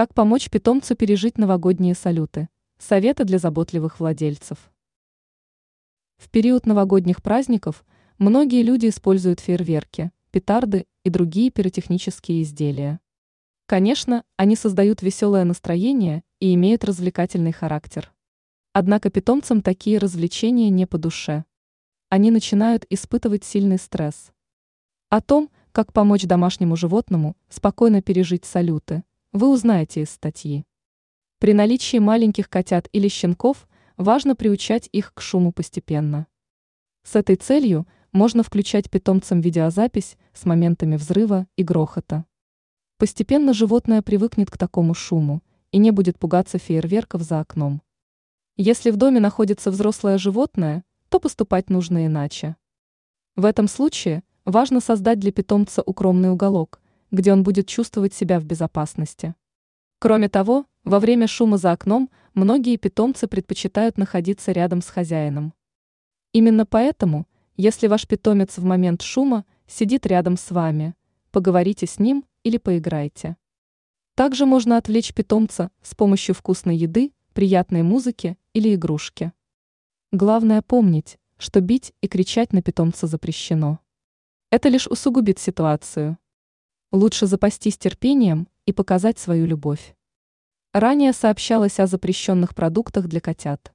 Как помочь питомцу пережить новогодние салюты? Советы для заботливых владельцев. В период новогодних праздников многие люди используют фейерверки, петарды и другие пиротехнические изделия. Конечно, они создают веселое настроение и имеют развлекательный характер. Однако питомцам такие развлечения не по душе. Они начинают испытывать сильный стресс. О том, как помочь домашнему животному спокойно пережить салюты, вы узнаете из статьи. При наличии маленьких котят или щенков важно приучать их к шуму постепенно. С этой целью можно включать питомцам видеозапись с моментами взрыва и грохота. Постепенно животное привыкнет к такому шуму и не будет пугаться фейерверков за окном. Если в доме находится взрослое животное, то поступать нужно иначе. В этом случае важно создать для питомца укромный уголок, где он будет чувствовать себя в безопасности. Кроме того, во время шума за окном многие питомцы предпочитают находиться рядом с хозяином. Именно поэтому, если ваш питомец в момент шума сидит рядом с вами, поговорите с ним или поиграйте. Также можно отвлечь питомца с помощью вкусной еды, приятной музыки или игрушки. Главное помнить, что бить и кричать на питомца запрещено. Это лишь усугубит ситуацию. Лучше запастись терпением и показать свою любовь. Ранее сообщалось о запрещенных продуктах для котят.